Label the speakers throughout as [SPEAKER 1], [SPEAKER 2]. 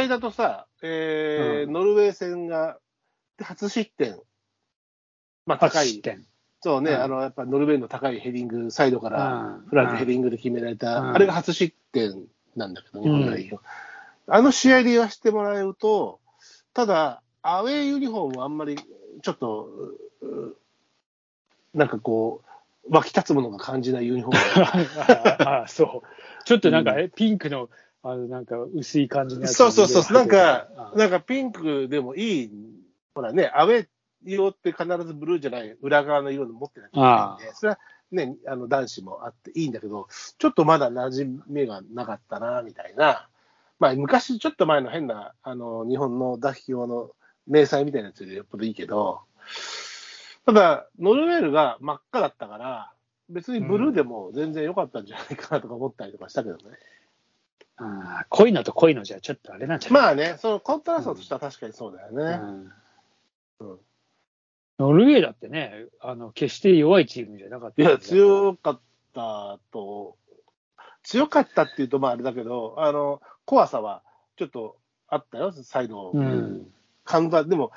[SPEAKER 1] 合だとさ、えー
[SPEAKER 2] うん。
[SPEAKER 1] ノルウェー戦が初失点、まあ、高い。そうね、
[SPEAKER 2] うん。
[SPEAKER 1] あのやっぱノルウェーの高いヘディング、サイドから
[SPEAKER 2] うん。
[SPEAKER 1] フランクヘディングで決められた、
[SPEAKER 2] うん。
[SPEAKER 1] あれが初失点なんだけど、日本代表。
[SPEAKER 2] う
[SPEAKER 1] あの試合で言わせてもらうと、ただ、アウェーユニフォームはあんまりちょっと、なんかこう、湧き立つものが感じないユニフォーム。
[SPEAKER 2] ああ、そう。ちょっとなんか、
[SPEAKER 1] うん。
[SPEAKER 2] えピンクの、あの、なんか薄い感じのやつ。
[SPEAKER 1] そうそうそう、なんか、
[SPEAKER 2] あ
[SPEAKER 1] なんかピンクでもいい、ほらね、アウェー色って必ずブルーじゃない、裏側の色の持ってなきゃいけないんで、それはね、あの男子もあっていいんだけど、ちょっとまだ馴染みがなかったな、みたいな。まあ、昔、ちょっと前の変な、あの、日本の代表の明細みたいなやつよりよっぽどいいけど、ただ、ノルウェールが真っ赤だったから、別にブルーでも全然良かったんじゃないかなとか思ったりとかしたけどね。
[SPEAKER 2] あ濃いのと濃いのじゃちょっとあれなんじゃない？
[SPEAKER 1] まあね、そのコントラストとしては確かにそうだよね。
[SPEAKER 2] うん
[SPEAKER 1] うん
[SPEAKER 2] ノルウェーだってね、あの決して弱いチームじゃなかった。
[SPEAKER 1] いや、強かったと、強かったっていうと、まああれだけど、あの、怖さはちょっとあったよ、サイド。
[SPEAKER 2] うん。
[SPEAKER 1] カウンター、でも、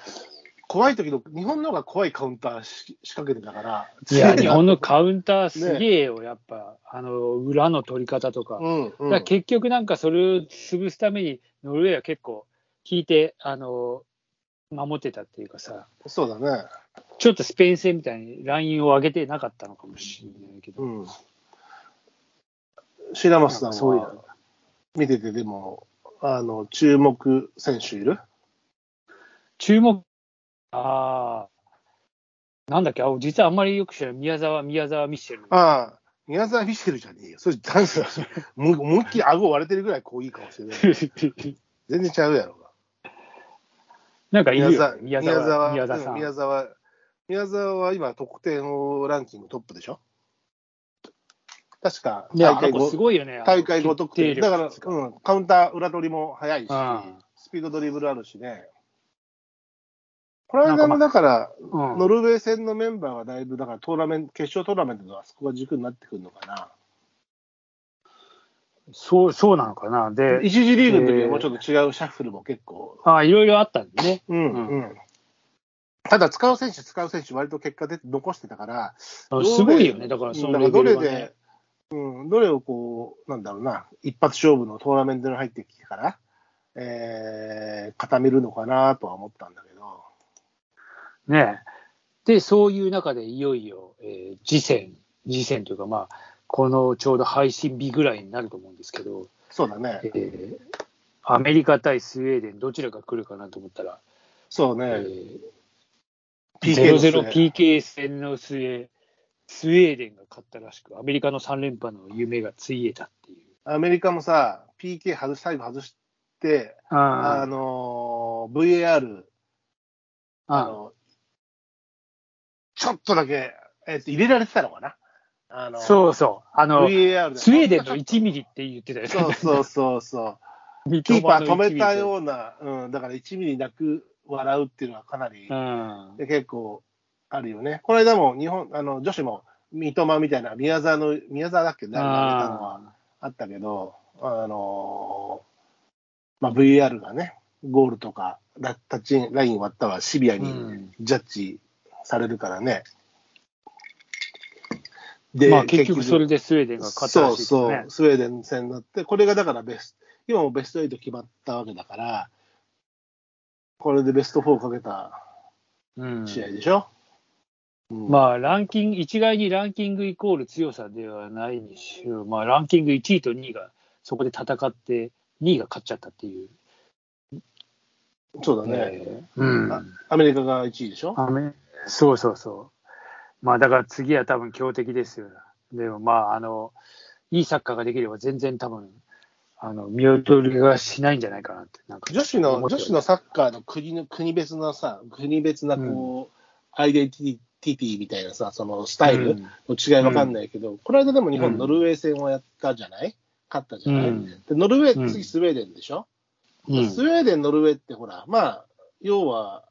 [SPEAKER 1] 怖い時の、日本の方が怖いカウンターし仕掛けてたから。
[SPEAKER 2] いや、日本のカウンターすげえよ、やっぱ、あの、裏の取り方とか。
[SPEAKER 1] うん、うん
[SPEAKER 2] だから結局なんかそれを潰すために、ノルウェーは結構引いて、あの、守ってたっていうかさ、
[SPEAKER 1] そうだね。
[SPEAKER 2] ちょっとスペイン戦みたいにラインを上げてなかったのかもしれないけど。
[SPEAKER 1] うん。白松さん
[SPEAKER 2] そういう
[SPEAKER 1] は見てて、でも、あの、注目選手いる？
[SPEAKER 2] 注目、ああ、なんだっけ、あ実はあんまりよく知らない、宮沢、宮沢ミッシェル。
[SPEAKER 1] ああ、宮沢ミシェルじゃねえよ。それダンスだし、もう思いっきり顎割れてるぐらいこういい顔してる。全然ちゃうやろが。
[SPEAKER 2] なんかいるよ
[SPEAKER 1] 宮沢、
[SPEAKER 2] ね、宮沢、宮沢
[SPEAKER 1] 宮沢、は今、得点王ランキングトップでしょ？確か、大会
[SPEAKER 2] あの子す
[SPEAKER 1] 後、
[SPEAKER 2] ごいよね。
[SPEAKER 1] 大会後得点。だから、うん、カウンター裏取りも早いし
[SPEAKER 2] うん、
[SPEAKER 1] スピードドリブルあるしね。この間の、だから、
[SPEAKER 2] うん
[SPEAKER 1] ノルウェー戦のメンバーがだいぶ、だからトーナメント、決勝トーナメントのあそこが軸になってくるのかな。
[SPEAKER 2] そう、そうなのかな。で、
[SPEAKER 1] 一次リーグの時はもうちょっと違うシャッフルも結構
[SPEAKER 2] あいろいろあったんでね。
[SPEAKER 1] うん
[SPEAKER 2] う
[SPEAKER 1] うん。ただ、使う選手、使う選手、割と結果で残してたから、
[SPEAKER 2] あすごいよね。だから、その
[SPEAKER 1] どれで、うん、どれをこう、なんだろうな、一発勝負のトーナメントに入ってきてから、えー、固めるのかなとは思ったんだけど、
[SPEAKER 2] ね。で、そういう中でいよいよ、えー次戦、次戦というか、まあ、このちょうど配信日ぐらいになると思うんですけど、
[SPEAKER 1] そうだね。
[SPEAKER 2] え、ーアメリカ対スウェーデン、どちらが来るかなと思ったら、
[SPEAKER 1] そうね、
[SPEAKER 2] えー
[SPEAKER 1] PK の末
[SPEAKER 2] 0-0 PK 戦の末、スウェーデンが勝ったらしく、アメリカの3連覇の夢がついえたっていう。
[SPEAKER 1] アメリカもさ、PK 外し、最後外して、あ
[SPEAKER 2] あ
[SPEAKER 1] のー VAR、あ
[SPEAKER 2] あ
[SPEAKER 1] のちょっとだけ、えっと入れられてたのかな？あの
[SPEAKER 2] そうそう。あの、スウェーデンの1ミリって言ってたよね。
[SPEAKER 1] そうそうそうそう。キーパー止めたような、うん、だから1ミリなく笑うっていうのはかなり、
[SPEAKER 2] うん。
[SPEAKER 1] で結構あるよね。この間も日本、あの女子も三笘みたいな、宮沢の、宮沢だっけ？誰が挙げたのはあったけど、あのまあ、VR がね、ゴールとか、ラタッチライン割ったはシビアに
[SPEAKER 2] うん
[SPEAKER 1] ジャッジされるからね。で
[SPEAKER 2] まあ結局それでスウェーデンが勝ったらしいね。
[SPEAKER 1] そうそう、スウェーデン戦になって、これがだからベスト、今もベスト8決まったわけだから、これでベスト4かけた
[SPEAKER 2] うん
[SPEAKER 1] 試合でしょ、うん
[SPEAKER 2] まあ、ランキング、一概にランキングイコール強さではないにしろ、まあ、ランキング1位と2位がそこで戦って、2位が勝っちゃったっていう。
[SPEAKER 1] そうだね、
[SPEAKER 2] えーうん
[SPEAKER 1] あアメリカが1位でしょ？
[SPEAKER 2] アメそうそうそう。まあ、だから次は多分強敵ですよ。でも、まあ、あの、いいサッカーができれば全然多分、あの、見劣りがしないんじゃないかなって。なんか
[SPEAKER 1] 女子の女子のサッカーの国の国別のさ、国別なこう、アイデンティティみたいなさ、そのスタイル
[SPEAKER 2] うん。
[SPEAKER 1] の違いわかんないけど、この間でも日本、
[SPEAKER 2] うん。
[SPEAKER 1] ノルウェー戦をやったじゃない？勝ったじゃない、
[SPEAKER 2] うん。
[SPEAKER 1] でノルウェー、
[SPEAKER 2] うん。
[SPEAKER 1] 次スウェーデンでしょ、
[SPEAKER 2] うん。
[SPEAKER 1] スウェーデン、ノルウェーってほら、まあ、要は、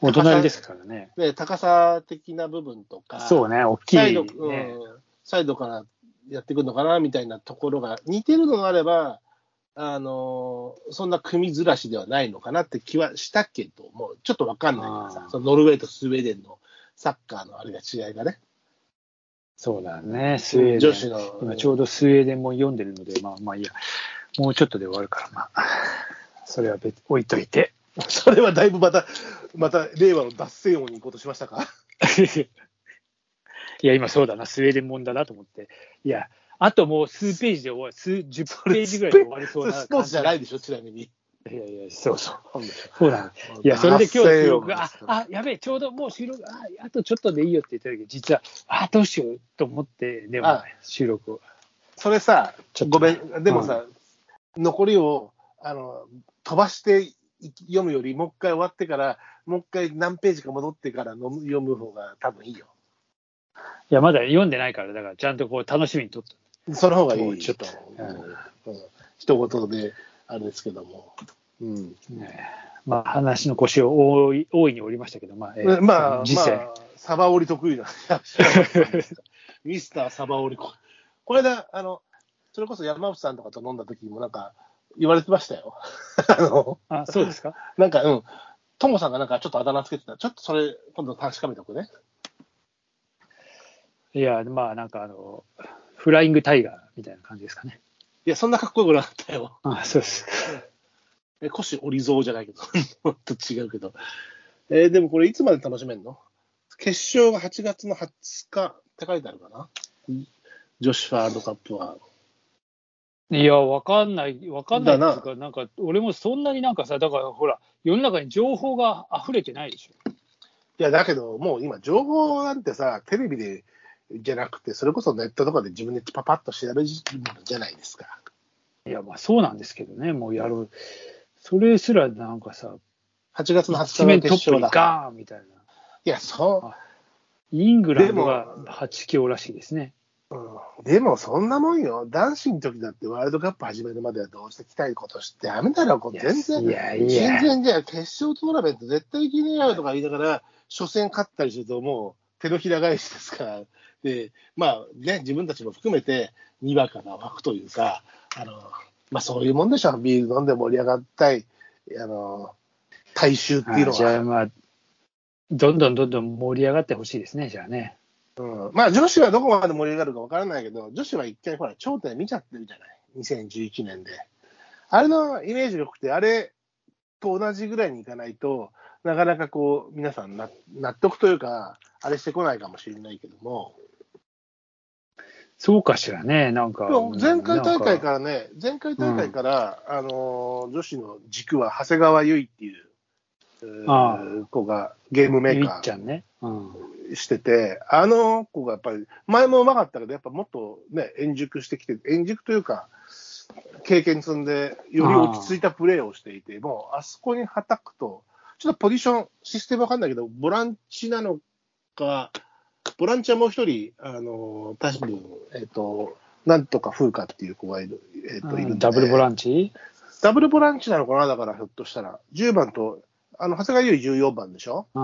[SPEAKER 2] お隣ですからね。
[SPEAKER 1] ね、高さ的な部分とか、
[SPEAKER 2] そうね、大きい、ね。
[SPEAKER 1] サイド、うん、サイドからやってくるのかなみたいなところが似てるのがあれば、あのーそんな組ずらしではないのかなって気はしたけども、ちょっとわかんないからさそのノルウェーとスウェーデンのサッカーのあれが違いがね。
[SPEAKER 2] そうだね、スウェーデン。
[SPEAKER 1] 女子の
[SPEAKER 2] 今ちょうどスウェーデンも読んでるので、まあまあいいや。もうちょっとで終わるから、まあ、それは別置いといて。
[SPEAKER 1] それはだいぶまた、また令和の脱線王に行こうとしましたか？
[SPEAKER 2] いや、今そうだな、スウェーデンもんだなと思って。いや、あともう数ページで終わる、数、10ページぐらいで終わりそうな。
[SPEAKER 1] スポーツじゃないいでしょ、ちなみに。
[SPEAKER 2] いやいや、そうそう。
[SPEAKER 1] そう。
[SPEAKER 2] いや、それで今日収録が、ああ、やべえ、ちょうどもう収録、あ、あとちょっとでいいよって言ったけど、実は、あ、どうしようと思って、でも
[SPEAKER 1] あ、
[SPEAKER 2] 収録を。
[SPEAKER 1] それさごめん、でもさ、残りをあの飛ばして読むより、もう一回終わってから、もう一回何ページか戻ってからの読む方が多分いいよ。
[SPEAKER 2] いや、まだ読んでないから、だからちゃんとこう楽しみにとった。
[SPEAKER 1] その方がいい。
[SPEAKER 2] ちょっと
[SPEAKER 1] うんうん一言で、あれですけども。うん。
[SPEAKER 2] ねまあ、話の腰を大い大いに折りましたけど、まあ、えー
[SPEAKER 1] まあ、
[SPEAKER 2] 実際、
[SPEAKER 1] まあ、サバ折り得意な。ミスターサバ折り。ここれだ、あの、それこそ山内さんとかと飲んだ時もなんか言われてましたよ。あの、
[SPEAKER 2] あ、そうですか？
[SPEAKER 1] なんか、うん。トモさんがなんかちょっとあだ名つけてた。ちょっとそれ、今度確かめておくね。
[SPEAKER 2] いや、まあ、なんかあの、フライングタイガーみたいな感じですかね。
[SPEAKER 1] いや、そんなかっこよくなかったよ。
[SPEAKER 2] あ、そうです。
[SPEAKER 1] え、腰折り蔵じゃないけど。もっと違うけど。えーでもこれいつまで楽しめんの？決勝が8月の20日って書いてあるかな？女子ワールドカップは。
[SPEAKER 2] いや、わかんない、わかんないっていう
[SPEAKER 1] だ
[SPEAKER 2] か、なんか、俺もそんなになんかさ、だからほら、世の中に情報が溢れてないでしょ。
[SPEAKER 1] いや、だけど、もう今、情報なんてさ、テレビでじゃなくて、それこそネットとかで自分でパパッと調べるじゃないですか。
[SPEAKER 2] いや、まあそうなんですけどね、もうやる。それすらなんかさ、
[SPEAKER 1] 8月の20
[SPEAKER 2] 一
[SPEAKER 1] 日の決勝だ。
[SPEAKER 2] ガーンみたいな。
[SPEAKER 1] いや、そ
[SPEAKER 2] イングランドが
[SPEAKER 1] でも
[SPEAKER 2] 8強らしいですね。
[SPEAKER 1] う、うん、でもそんなもんよ。男子の時だってワールドカップ始めるまではどうしてきたいことしてダメだろ、こう全然。
[SPEAKER 2] いやいや
[SPEAKER 1] 全然じゃあ決勝トーナメント絶対行けねえよとか言いながら、初戦勝ったりするともう手のひら返しですから。で、まあね、自分たちも含めて、にわかが湧くというか、あの、まあそういうもんでしょ。ビール飲んで盛り上がったい、あの、大衆っていうの
[SPEAKER 2] あじゃあ
[SPEAKER 1] は。
[SPEAKER 2] まあ、どんどんどんどん盛り上がってほしいですね、じゃあね。
[SPEAKER 1] うん、まあ女子はどこまで盛り上がるかわからないけど、女子は一回ほら、頂点見ちゃってるじゃない？2011年で。あれのイメージが良くて、あれと同じぐらいにいかないと、なかなかこう、皆さんな納得というか、あれしてこないかもしれないけども、
[SPEAKER 2] そうかしらね、なんか。
[SPEAKER 1] 前回大会
[SPEAKER 2] ら。
[SPEAKER 1] からね、前回大会から、あのー女子の軸は長谷川唯っていう、うー
[SPEAKER 2] あ
[SPEAKER 1] 子がゲームメ
[SPEAKER 2] ゆい
[SPEAKER 1] ーカー
[SPEAKER 2] っちゃんね。うん。
[SPEAKER 1] してて、あの子がやっぱり、前もうまかったけど、やっぱもっとね、円熟してきて、円熟というか、経験積んで、より落ち着いたプレーをしていて、もうあそこにはたくと、ちょっとポジション、システムわかんないけど、ボランチなのか、ボランチはもう一人、あの、多分、えっ、と、なんとか風花っていう子がいる、えっ、と、いるんで、
[SPEAKER 2] ダブルボラ
[SPEAKER 1] ン
[SPEAKER 2] ンチ？
[SPEAKER 1] ダブルボランチなのかなだから、ひょっとしたら。10番と、あの、長谷川優衣14番でしょ？
[SPEAKER 2] うん。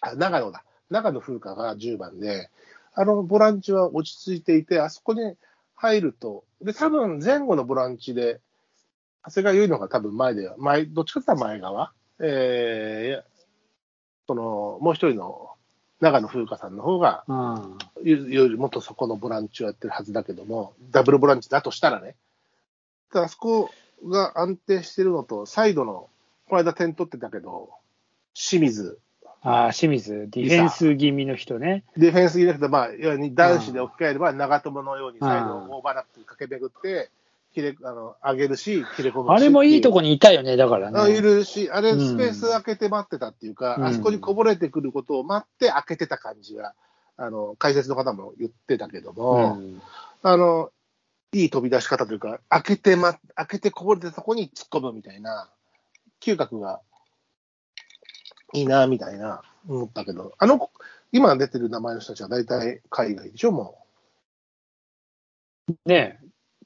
[SPEAKER 1] あ、長野だ。長野風花が10番で、あのボランチは落ち着いていて、あそこに入ると、で、多分前後のボランチで、長谷川優衣の方が多分前で、前、どっちかって言ったら前側。えーその、もう一人の長野風花さんの方が、
[SPEAKER 2] うん。
[SPEAKER 1] よよりもっとそこのボランチをやってるはずだけども、ダブルボランチだとしたらね。ただ、あそこが安定してるのと、サイドの、この間点取ってたけど、清水、
[SPEAKER 2] ああ、清水、ディフェンス気味の人ね。
[SPEAKER 1] ディフェンスになくて、まあ、要に男子で置き換えれば、長友のようにサイドをオーバーラップ駆け巡って、切れあの上げるし、切れ込むし。
[SPEAKER 2] あれもいいと
[SPEAKER 1] こ
[SPEAKER 2] こにいたよね、だから
[SPEAKER 1] あい
[SPEAKER 2] ね。
[SPEAKER 1] るし、あれ、
[SPEAKER 2] うん
[SPEAKER 1] スペース開けて待ってたっていうか、
[SPEAKER 2] うん
[SPEAKER 1] あそこにこぼれてくることを待って開けてた感じが、あの解説の方も言ってたけど
[SPEAKER 2] う
[SPEAKER 1] も、
[SPEAKER 2] ん。
[SPEAKER 1] あのいい飛び出し方というか、開けて、ま、開けてこぼれてたとこに突っ込むみたいな、嗅覚がいいな、みたいな、思ったけど、あの子、今出てる名前の人たちは大体海外でしょ、も
[SPEAKER 2] ね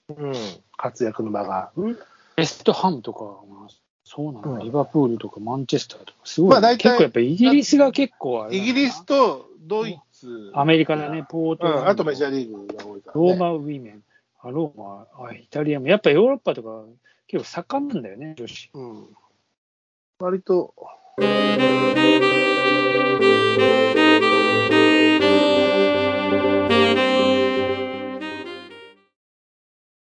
[SPEAKER 1] う。うん、活躍の場が。
[SPEAKER 2] エストハムとか、まあそうなんだ、
[SPEAKER 1] うん
[SPEAKER 2] リバプールとかマンチェスターとか、すごい、
[SPEAKER 1] まあ大体
[SPEAKER 2] 結構やっぱイギリスが結構
[SPEAKER 1] イギリスとドイツ、
[SPEAKER 2] アメリカだね、ポート
[SPEAKER 1] うん、あとメジャーリーグが多いから、ね。
[SPEAKER 2] ローマウィメン。あ、ローマ、あ、イタリアも、やっぱヨーロッパとか結構盛んなんだよね、女子。
[SPEAKER 1] うん。割と。Música